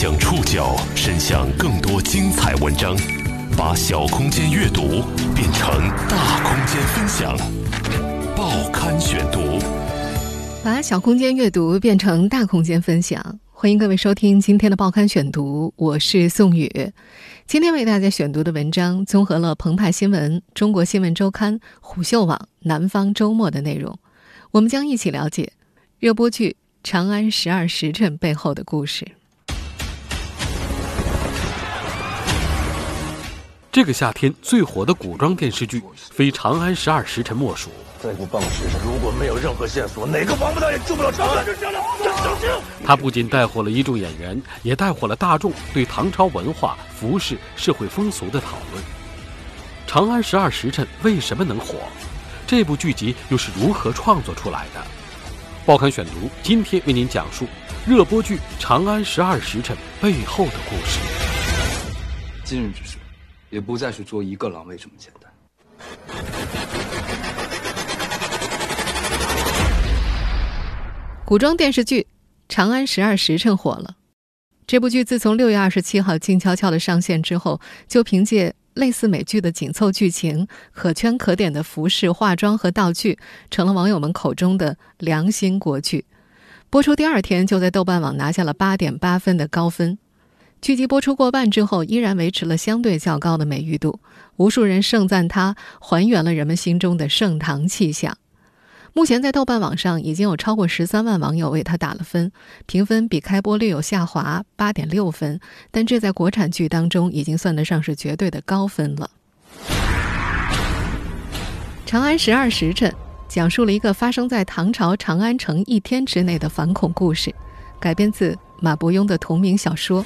将触角伸向更多精彩文章，把小空间阅读变成大空间分享。报刊选读，把小空间阅读变成大空间分享。欢迎各位收听今天的报刊选读，我是宋宇。今天为大家选读的文章综合了澎湃新闻、中国新闻周刊、虎嗅网、南方周末的内容，我们将一起了解热播剧《长安十二时辰》背后的故事。这个夏天最火的古装电视剧，非《长安十二时辰》莫属。这部棒时辰，如果没有任何线索，哪个王八蛋也救不了长安。他不仅带火了一众演员，也带火了大众对唐朝文化、服饰、社会风俗的讨论。《长安十二时辰》为什么能火？这部剧集又是如何创作出来的？报刊选读今天为您讲述热播剧《长安十二时辰》背后的故事。今日之事，也不再是捉一个狼卫这么简单。古装电视剧《长安十二时辰》火了。这部剧自从六月二十七号静悄悄的上线之后，就凭借类似美剧的紧凑剧情、可圈可点的服饰、化妆和道具，成了网友们口中的良心国剧。播出第二天，就在豆瓣网拿下了八点八分的高分。剧集播出过半之后，依然维持了相对较高的美誉度，无数人盛赞它还原了人们心中的盛唐气象。目前在豆瓣网上已经有超过十三万网友为他打了分，评分比开播略有下滑，八点六分，但这在国产剧当中已经算得上是绝对的高分了。《长安十二时辰》讲述了一个发生在唐朝长安城一天之内的反恐故事，改编自马伯庸的同名小说。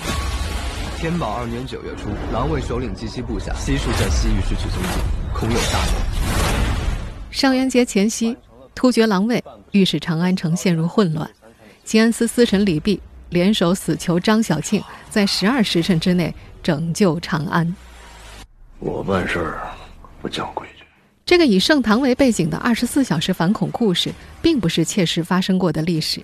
天宝二年九月初，狼卫首领及其部下悉数在西域失去踪迹，恐有大乱。上元节前夕。突厥狼卫欲使长安城陷入混乱，吉安司司臣李泌联手死囚张小庆，在十二时辰之内拯救长安。我办事儿不讲规矩。这个以盛唐为背景的二十四小时反恐故事，并不是切实发生过的历史，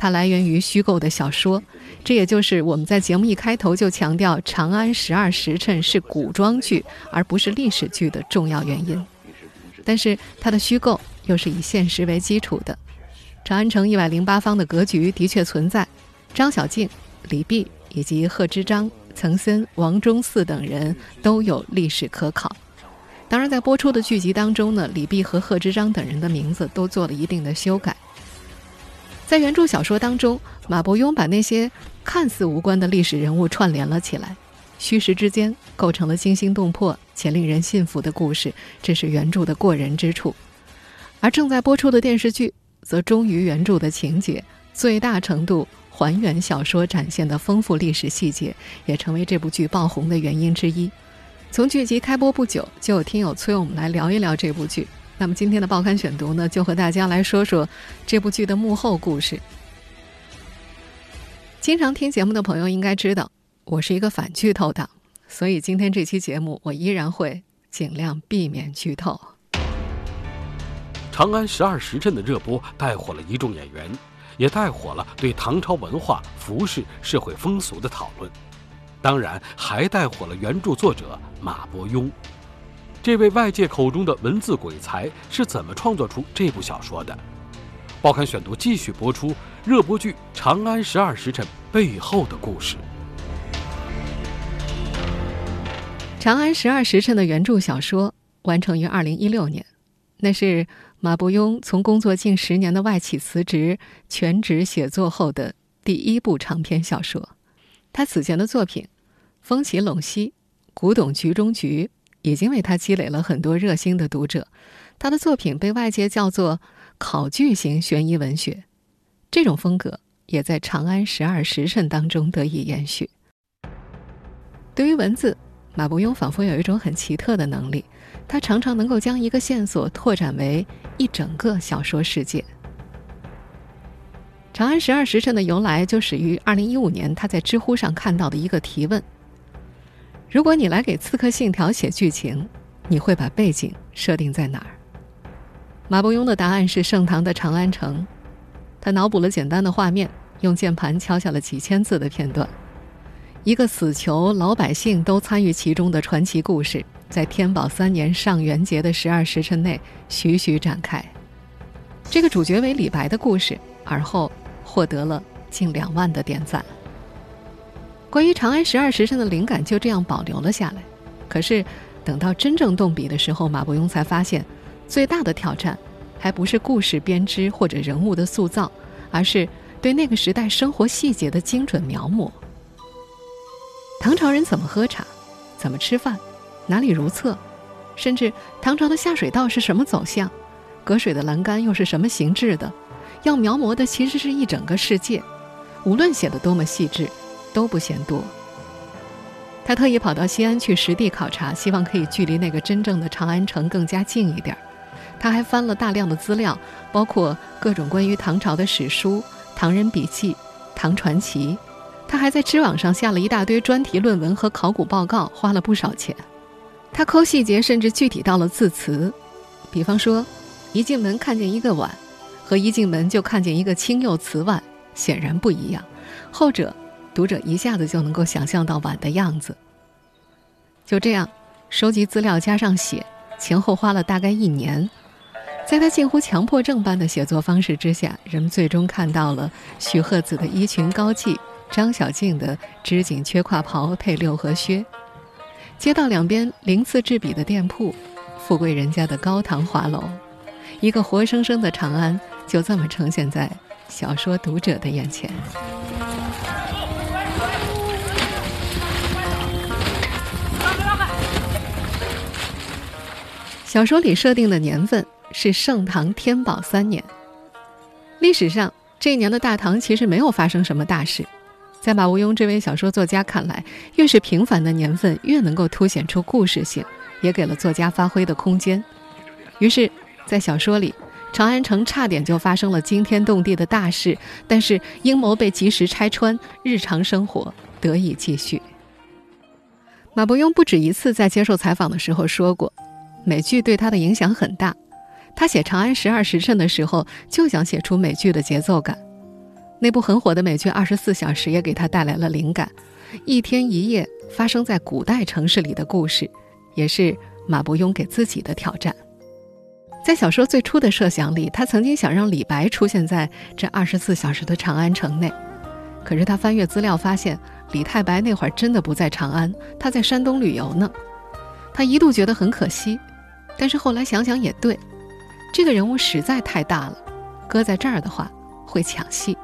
它来源于虚构的小说。这也就是我们在节目一开头就强调《长安十二时辰》是古装剧而不是历史剧的重要原因。但是它的虚构。又是以现实为基础的，长安城一百零八方的格局的确存在。张小敬、李泌以及贺知章、岑参、王忠嗣等人都有历史可考。当然，在播出的剧集当中呢，李泌和贺知章等人的名字都做了一定的修改。在原著小说当中，马伯庸把那些看似无关的历史人物串联了起来，虚实之间构成了惊心动魄且令人信服的故事，这是原著的过人之处。而正在播出的电视剧，则忠于原著的情节，最大程度还原小说展现的丰富历史细节，也成为这部剧爆红的原因之一。从剧集开播不久，就有听友催我们来聊一聊这部剧。那么今天的报刊选读呢，就和大家来说说这部剧的幕后故事。经常听节目的朋友应该知道，我是一个反剧透党，所以今天这期节目，我依然会尽量避免剧透。《长安十二时辰》的热播带火了一众演员，也带火了对唐朝文化、服饰、社会风俗的讨论。当然，还带火了原著作者马伯庸。这位外界口中的文字鬼才是怎么创作出这部小说的？报刊选读继续播出热播剧《长安十二时辰》背后的故事。《长安十二时辰》的原著小说完成于二零一六年，那是。马伯庸从工作近十年的外企辞职，全职写作后的第一部长篇小说。他此前的作品《风起陇西》《古董局中局》已经为他积累了很多热心的读者。他的作品被外界叫做考据型悬疑文学，这种风格也在《长安十二时辰》当中得以延续。对于文字，马伯庸仿佛有一种很奇特的能力。他常常能够将一个线索拓展为一整个小说世界。《长安十二时辰》的由来就始于二零一五年他在知乎上看到的一个提问：如果你来给《刺客信条》写剧情，你会把背景设定在哪儿？马伯庸的答案是盛唐的长安城。他脑补了简单的画面，用键盘敲下了几千字的片段。一个死囚、老百姓都参与其中的传奇故事，在天宝三年上元节的十二时辰内徐徐展开。这个主角为李白的故事，而后获得了近两万的点赞。关于长安十二时辰的灵感就这样保留了下来。可是，等到真正动笔的时候，马伯庸才发现，最大的挑战，还不是故事编织或者人物的塑造，而是对那个时代生活细节的精准描摹。唐朝人怎么喝茶，怎么吃饭，哪里如厕，甚至唐朝的下水道是什么走向，隔水的栏杆又是什么形制的，要描摹的其实是一整个世界，无论写的多么细致，都不嫌多。他特意跑到西安去实地考察，希望可以距离那个真正的长安城更加近一点。他还翻了大量的资料，包括各种关于唐朝的史书、唐人笔记、唐传奇。他还在知网上下了一大堆专题论文和考古报告，花了不少钱。他抠细节，甚至具体到了字词，比方说，一进门看见一个碗，和一进门就看见一个青釉瓷碗，显然不一样。后者，读者一下子就能够想象到碗的样子。就这样，收集资料加上写，前后花了大概一年。在他近乎强迫症般的写作方式之下，人们最终看到了徐鹤子的衣裙高髻。张小静的织锦缺胯袍配六合靴，街道两边鳞次栉比的店铺，富贵人家的高堂华楼，一个活生生的长安就这么呈现在小说读者的眼前。小说里设定的年份是盛唐天宝三年。历史上这一年的大唐其实没有发生什么大事。在马无庸这位小说作家看来，越是平凡的年份，越能够凸显出故事性，也给了作家发挥的空间。于是，在小说里，长安城差点就发生了惊天动地的大事，但是阴谋被及时拆穿，日常生活得以继续。马伯庸不止一次在接受采访的时候说过，美剧对他的影响很大。他写《长安十二时辰》的时候，就想写出美剧的节奏感。那部很火的美剧《二十四小时》也给他带来了灵感，一天一夜发生在古代城市里的故事，也是马伯庸给自己的挑战。在小说最初的设想里，他曾经想让李白出现在这二十四小时的长安城内，可是他翻阅资料发现，李太白那会儿真的不在长安，他在山东旅游呢。他一度觉得很可惜，但是后来想想也对，这个人物实在太大了，搁在这儿的话会抢戏。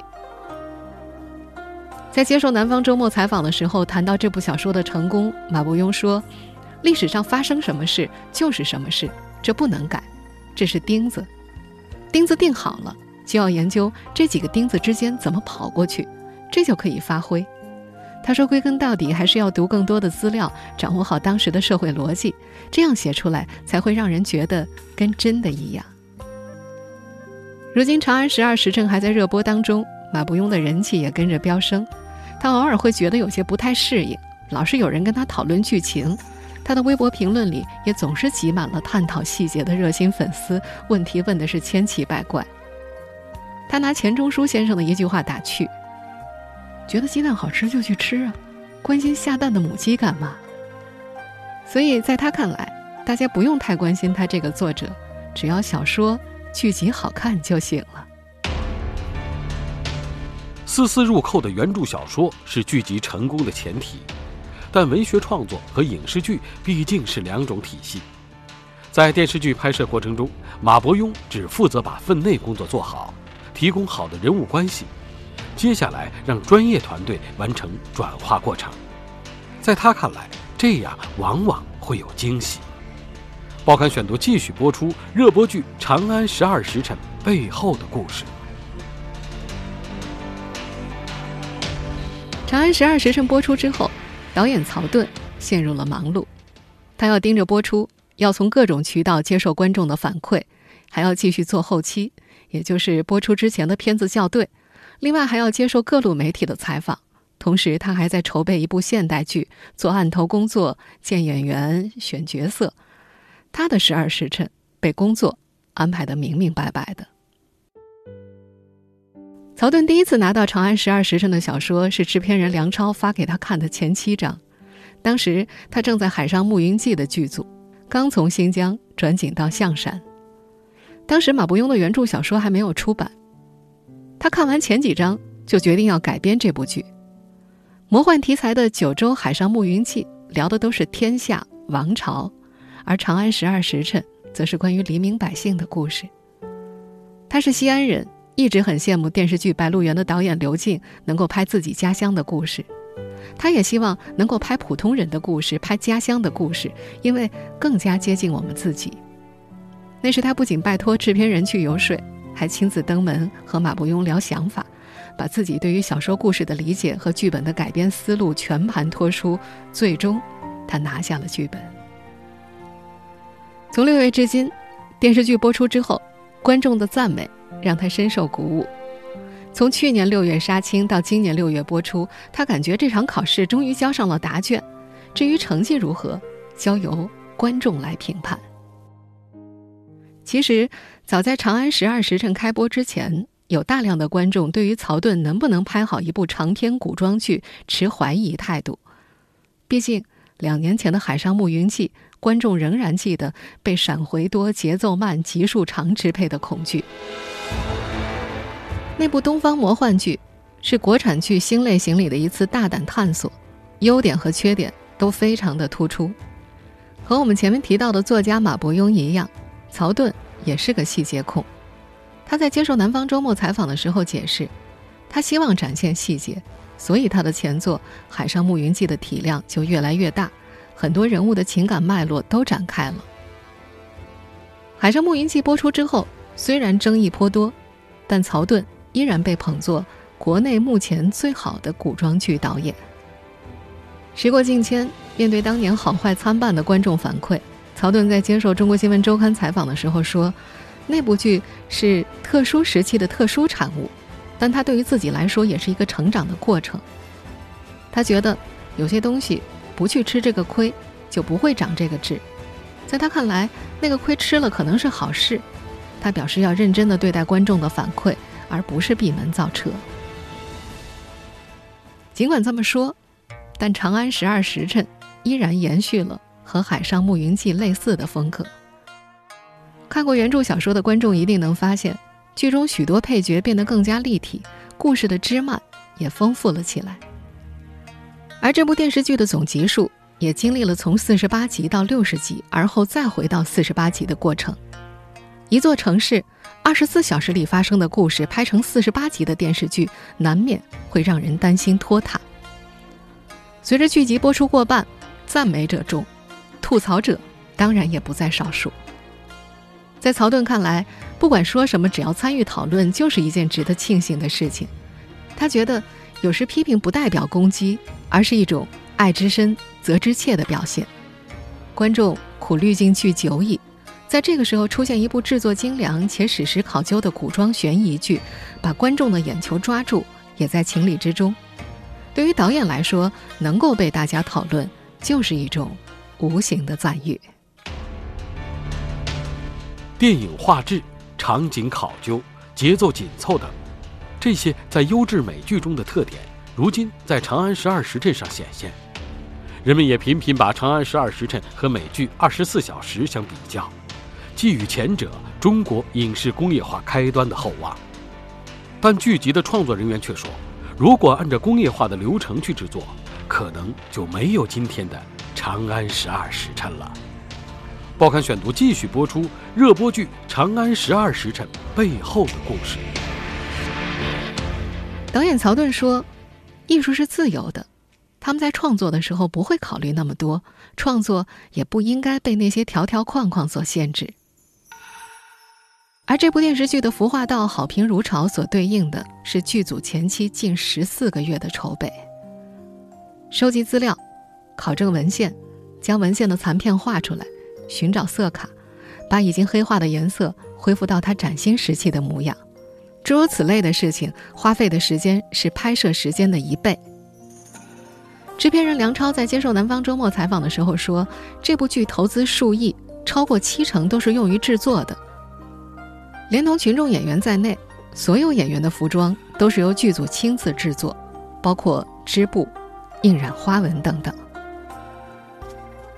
在接受南方周末采访的时候，谈到这部小说的成功，马伯庸说：“历史上发生什么事就是什么事，这不能改，这是钉子。钉子钉好了，就要研究这几个钉子之间怎么跑过去，这就可以发挥。”他说：“归根到底，还是要读更多的资料，掌握好当时的社会逻辑，这样写出来才会让人觉得跟真的一样。”如今《长安十二时辰》还在热播当中，马伯庸的人气也跟着飙升。他偶尔会觉得有些不太适应，老是有人跟他讨论剧情，他的微博评论里也总是挤满了探讨细节的热心粉丝，问题问的是千奇百怪。他拿钱钟书先生的一句话打趣：“觉得鸡蛋好吃就去吃啊，关心下蛋的母鸡干嘛？”所以在他看来，大家不用太关心他这个作者，只要小说剧集好看就行了。丝丝入扣的原著小说是剧集成功的前提，但文学创作和影视剧毕竟是两种体系。在电视剧拍摄过程中，马伯庸只负责把分内工作做好，提供好的人物关系，接下来让专业团队完成转化过程。在他看来，这样往往会有惊喜。报刊选读继续播出热播剧《长安十二时辰》背后的故事。《长安十二时辰》播出之后，导演曹盾陷入了忙碌。他要盯着播出，要从各种渠道接受观众的反馈，还要继续做后期，也就是播出之前的片子校对。另外，还要接受各路媒体的采访。同时，他还在筹备一部现代剧，做案头工作、见演员、选角色。他的十二时辰被工作安排的明明白白的。曹盾第一次拿到《长安十二时辰》的小说，是制片人梁超发给他看的前七章。当时他正在《海上牧云记》的剧组，刚从新疆转景到象山。当时马伯庸的原著小说还没有出版，他看完前几章就决定要改编这部剧。魔幻题材的《九州海上牧云记》聊的都是天下王朝，而《长安十二时辰》则是关于黎民百姓的故事。他是西安人。一直很羡慕电视剧《白鹿原》的导演刘静能够拍自己家乡的故事，他也希望能够拍普通人的故事，拍家乡的故事，因为更加接近我们自己。那时他不仅拜托制片人去游说，还亲自登门和马伯庸聊想法，把自己对于小说故事的理解和剧本的改编思路全盘托出。最终，他拿下了剧本。从六月至今，电视剧播出之后，观众的赞美。让他深受鼓舞。从去年六月杀青到今年六月播出，他感觉这场考试终于交上了答卷。至于成绩如何，交由观众来评判。其实，早在《长安十二时辰》开播之前，有大量的观众对于曹盾能不能拍好一部长篇古装剧持怀疑态度。毕竟，两年前的《海上牧云记》。观众仍然记得被闪回多、节奏慢、集数长支配的恐惧。那部东方魔幻剧是国产剧新类型里的一次大胆探索，优点和缺点都非常的突出。和我们前面提到的作家马伯庸一样，曹盾也是个细节控。他在接受南方周末采访的时候解释，他希望展现细节，所以他的前作《海上牧云记》的体量就越来越大。很多人物的情感脉络都展开了。《海上牧云记》播出之后，虽然争议颇多，但曹盾依然被捧作国内目前最好的古装剧导演。时过境迁，面对当年好坏参半的观众反馈，曹盾在接受《中国新闻周刊》采访的时候说：“那部剧是特殊时期的特殊产物，但他对于自己来说也是一个成长的过程。他觉得有些东西。”不去吃这个亏，就不会长这个痣。在他看来，那个亏吃了可能是好事。他表示要认真的对待观众的反馈，而不是闭门造车。尽管这么说，但《长安十二时辰》依然延续了和《海上牧云记》类似的风格。看过原著小说的观众一定能发现，剧中许多配角变得更加立体，故事的枝蔓也丰富了起来。而这部电视剧的总集数也经历了从四十八集到六十集，而后再回到四十八集的过程。一座城市二十四小时里发生的故事拍成四十八集的电视剧，难免会让人担心拖沓。随着剧集播出过半，赞美者众，吐槽者当然也不在少数。在曹盾看来，不管说什么，只要参与讨论，就是一件值得庆幸的事情。他觉得。有时批评不代表攻击，而是一种爱之深责之切的表现。观众苦滤镜剧久矣，在这个时候出现一部制作精良且史实考究的古装悬疑剧，把观众的眼球抓住，也在情理之中。对于导演来说，能够被大家讨论，就是一种无形的赞誉。电影画质、场景考究、节奏紧凑等。这些在优质美剧中的特点，如今在《长安十二时辰》上显现。人们也频频把《长安十二时辰》和美剧《二十四小时》相比较，寄予前者中国影视工业化开端的厚望。但剧集的创作人员却说，如果按照工业化的流程去制作，可能就没有今天的《长安十二时辰》了。报刊选读继续播出热播剧《长安十二时辰》背后的故事。导演曹盾说：“艺术是自由的，他们在创作的时候不会考虑那么多，创作也不应该被那些条条框框所限制。”而这部电视剧的服化道好评如潮，所对应的是剧组前期近十四个月的筹备，收集资料、考证文献、将文献的残片画出来、寻找色卡，把已经黑化的颜色恢复到它崭新时期的模样。诸如此类的事情，花费的时间是拍摄时间的一倍。制片人梁超在接受南方周末采访的时候说：“这部剧投资数亿，超过七成都是用于制作的。连同群众演员在内，所有演员的服装都是由剧组亲自制作，包括织布、印染花纹等等。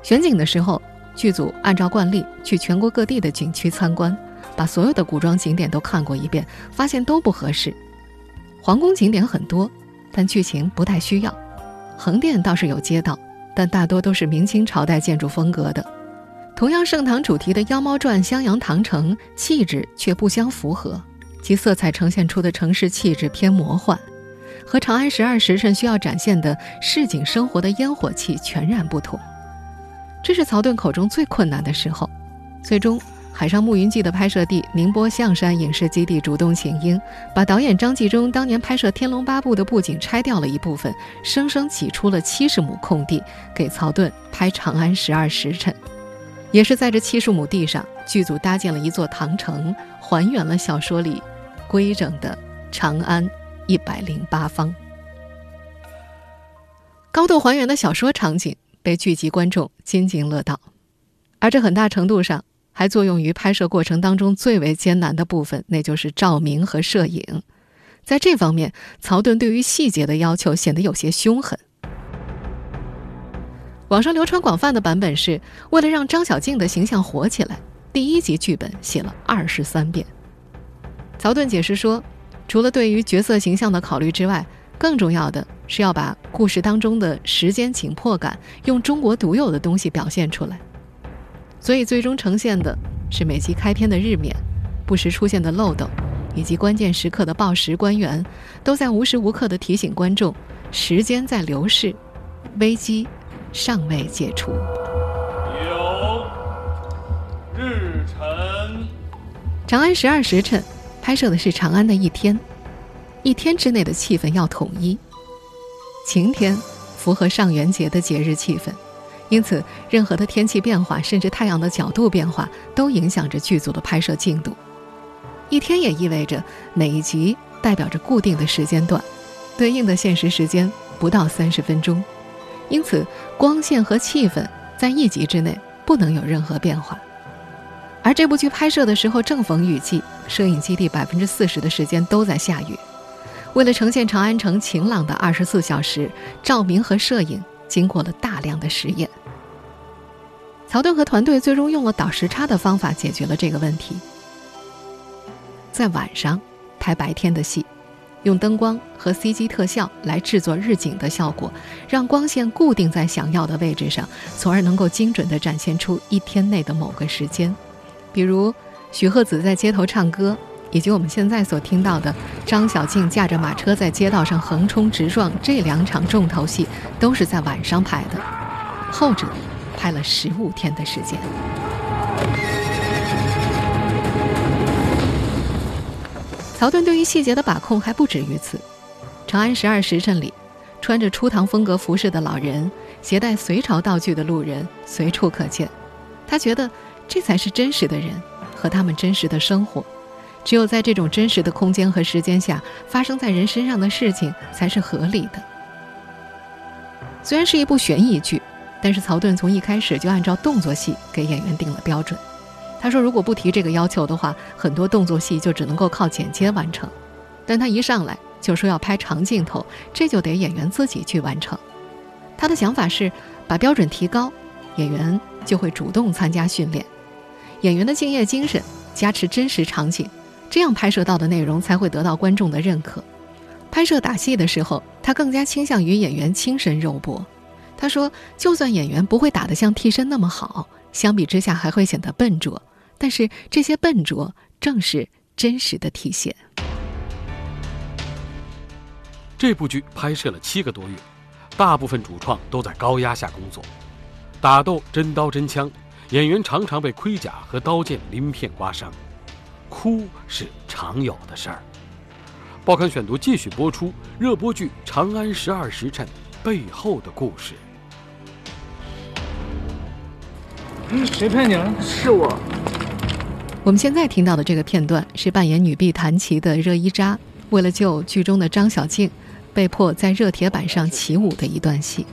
选景的时候，剧组按照惯例去全国各地的景区参观，把所有的古装景点都看过一遍，发现都不合适。皇宫景点很多，但剧情不太需要。横店倒是有街道，但大多都是明清朝代建筑风格的。同样盛唐主题的《妖猫传》《襄阳唐城》，气质却不相符合，其色彩呈现出的城市气质偏魔幻，和《长安十二时辰》需要展现的市井生活的烟火气全然不同。这是曹盾口中最困难的时候。最终，《海上牧云记》的拍摄地宁波象山影视基地主动请缨，把导演张纪中当年拍摄《天龙八部》的布景拆掉了一部分，生生挤出了七十亩空地，给曹盾拍《长安十二时辰》。也是在这七十亩地上，剧组搭建了一座唐城，还原了小说里规整的长安一百零八方。高度还原的小说场景被剧集观众津津乐道，而这很大程度上还作用于拍摄过程当中最为艰难的部分，那就是照明和摄影。在这方面，曹盾对于细节的要求显得有些凶狠。网上流传广泛的版本是，为了让张小静的形象火起来，第一集剧本写了二十三遍。曹盾解释说，除了对于角色形象的考虑之外，更重要的是要把故事当中的时间紧迫感用中国独有的东西表现出来。所以最终呈现的是每集开篇的日冕、不时出现的漏斗，以及关键时刻的报时官员，都在无时无刻的提醒观众，时间在流逝，危机。尚未解除。有日辰，长安十二时辰拍摄的是长安的一天，一天之内的气氛要统一。晴天符合上元节的节日气氛，因此任何的天气变化，甚至太阳的角度变化，都影响着剧组的拍摄进度。一天也意味着每一集代表着固定的时间段，对应的现实时间不到三十分钟。因此，光线和气氛在一集之内不能有任何变化。而这部剧拍摄的时候正逢雨季，摄影基地百分之四十的时间都在下雨。为了呈现长安城晴朗的二十四小时，照明和摄影经过了大量的实验。曹盾和团队最终用了倒时差的方法解决了这个问题，在晚上拍白天的戏。用灯光和 CG 特效来制作日景的效果，让光线固定在想要的位置上，从而能够精准地展现出一天内的某个时间。比如许鹤子在街头唱歌，以及我们现在所听到的张小静驾着马车在街道上横冲直撞这两场重头戏，都是在晚上拍的。后者拍了十五天的时间。曹盾对于细节的把控还不止于此，《长安十二时辰》里，穿着初唐风格服饰的老人，携带隋朝道具的路人随处可见。他觉得这才是真实的人和他们真实的生活，只有在这种真实的空间和时间下发生在人身上的事情才是合理的。虽然是一部悬疑剧，但是曹盾从一开始就按照动作戏给演员定了标准。他说：“如果不提这个要求的话，很多动作戏就只能够靠剪接完成。但他一上来就说要拍长镜头，这就得演员自己去完成。他的想法是把标准提高，演员就会主动参加训练。演员的敬业精神加持真实场景，这样拍摄到的内容才会得到观众的认可。拍摄打戏的时候，他更加倾向于演员亲身肉搏。他说，就算演员不会打得像替身那么好，相比之下还会显得笨拙。”但是这些笨拙正是真实的体现。这部剧拍摄了七个多月，大部分主创都在高压下工作，打斗真刀真枪，演员常常被盔甲和刀剑鳞片刮伤，哭是常有的事儿。报刊选读继续播出热播剧《长安十二时辰》背后的故事。嗯谁骗你了？是我。我们现在听到的这个片段是扮演女婢弹琴的热依扎，为了救剧中的张小静，被迫在热铁板上起舞的一段戏。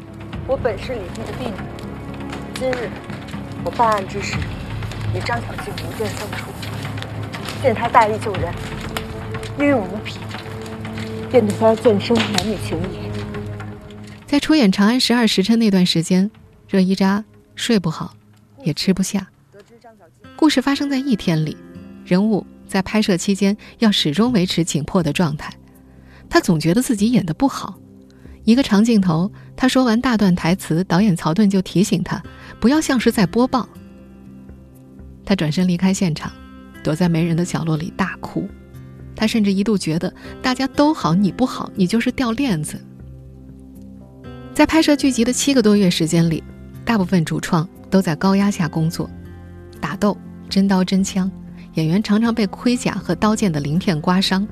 我本是李泌的婢女，今日我办案之时，与张小静无间相处，见他大义救人，英勇无匹，便对他纵深男女情谊。在出演《长安十二时辰》那段时间，热依扎睡不好，也吃不下。故事发生在一天里，人物在拍摄期间要始终维持紧迫的状态。他总觉得自己演得不好。一个长镜头，他说完大段台词，导演曹盾就提醒他不要像是在播报。他转身离开现场，躲在没人的角落里大哭。他甚至一度觉得大家都好，你不好，你就是掉链子。在拍摄剧集的七个多月时间里，大部分主创都在高压下工作，打斗、真刀真枪，演员常常被盔甲和刀剑的鳞片刮伤。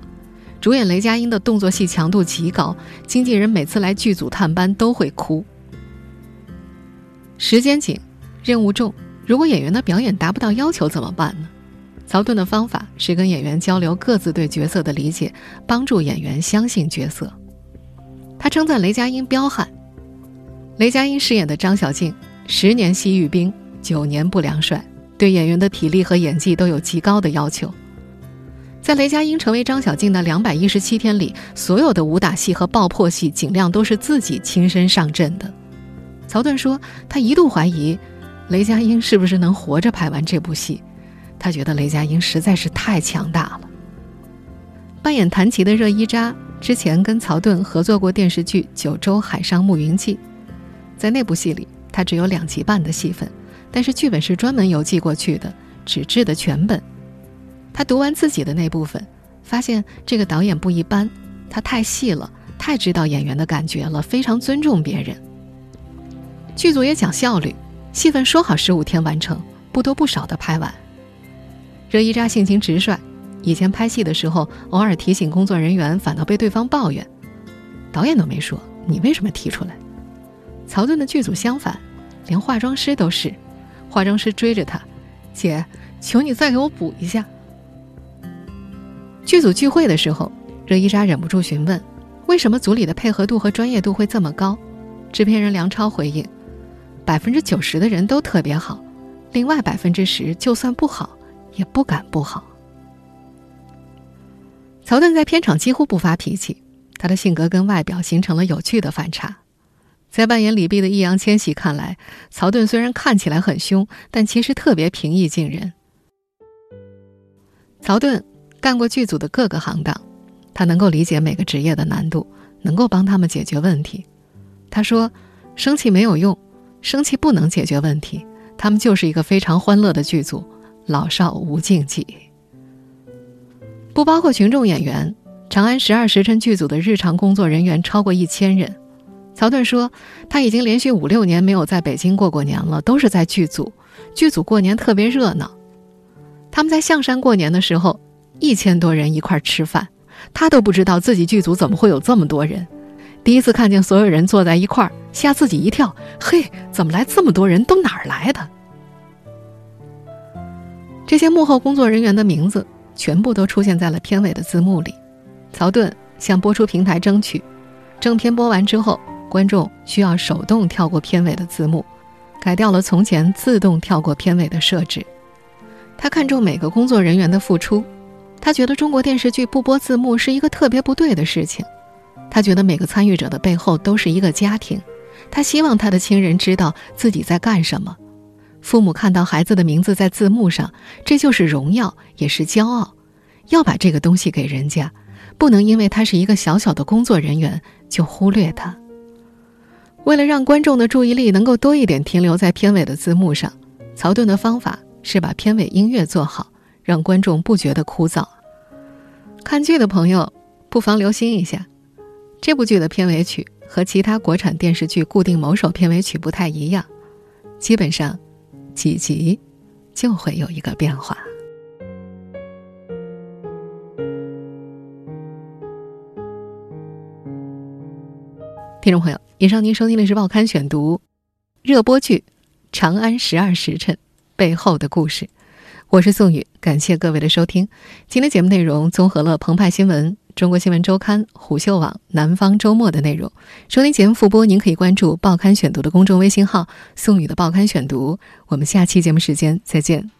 主演雷佳音的动作戏强度极高，经纪人每次来剧组探班都会哭。时间紧，任务重，如果演员的表演达不到要求怎么办呢？曹盾的方法是跟演员交流各自对角色的理解，帮助演员相信角色。他称赞雷佳音彪悍。雷佳音饰演的张小静，十年西域兵，九年不良帅，对演员的体力和演技都有极高的要求。在雷佳音成为张小静的两百一十七天里，所有的武打戏和爆破戏，尽量都是自己亲身上阵的。曹盾说，他一度怀疑雷佳音是不是能活着拍完这部戏。他觉得雷佳音实在是太强大了。扮演谭琪的热依扎之前跟曹盾合作过电视剧《九州海上牧云记》，在那部戏里，他只有两集半的戏份，但是剧本是专门邮寄过去的，纸质的全本。他读完自己的那部分，发现这个导演不一般，他太细了，太知道演员的感觉了，非常尊重别人。剧组也讲效率，戏份说好十五天完成，不多不少的拍完。热依扎性情直率，以前拍戏的时候，偶尔提醒工作人员，反倒被对方抱怨。导演都没说，你为什么提出来？曹盾的剧组相反，连化妆师都是，化妆师追着他，姐，求你再给我补一下。剧组聚会的时候，热依扎忍不住询问，为什么组里的配合度和专业度会这么高？制片人梁超回应，百分之九十的人都特别好，另外百分之十就算不好。也不敢不好。曹盾在片场几乎不发脾气，他的性格跟外表形成了有趣的反差。在扮演李泌的易烊千玺看来，曹盾虽然看起来很凶，但其实特别平易近人。曹盾干过剧组的各个行当，他能够理解每个职业的难度，能够帮他们解决问题。他说：“生气没有用，生气不能解决问题。他们就是一个非常欢乐的剧组。”老少无禁忌，不包括群众演员。长安十二时辰剧组的日常工作人员超过一千人。曹盾说，他已经连续五六年没有在北京过过年了，都是在剧组。剧组过年特别热闹。他们在象山过年的时候，一千多人一块吃饭，他都不知道自己剧组怎么会有这么多人。第一次看见所有人坐在一块儿，吓自己一跳。嘿，怎么来这么多人？都哪儿来的？这些幕后工作人员的名字全部都出现在了片尾的字幕里。曹盾向播出平台争取，正片播完之后，观众需要手动跳过片尾的字幕，改掉了从前自动跳过片尾的设置。他看重每个工作人员的付出，他觉得中国电视剧不播字幕是一个特别不对的事情。他觉得每个参与者的背后都是一个家庭，他希望他的亲人知道自己在干什么。父母看到孩子的名字在字幕上，这就是荣耀，也是骄傲。要把这个东西给人家，不能因为他是一个小小的工作人员就忽略他。为了让观众的注意力能够多一点停留在片尾的字幕上，曹盾的方法是把片尾音乐做好，让观众不觉得枯燥。看剧的朋友不妨留心一下，这部剧的片尾曲和其他国产电视剧固定某首片尾曲不太一样，基本上。几集，就会有一个变化。听众朋友，以上您收听的是《报刊选读》热播剧《长安十二时辰》背后的故事，我是宋宇，感谢各位的收听。今天节目内容综合了澎湃新闻。中国新闻周刊、虎嗅网、南方周末的内容。收听节目复播，您可以关注“报刊选读”的公众微信号“宋宇的报刊选读”。我们下期节目时间再见。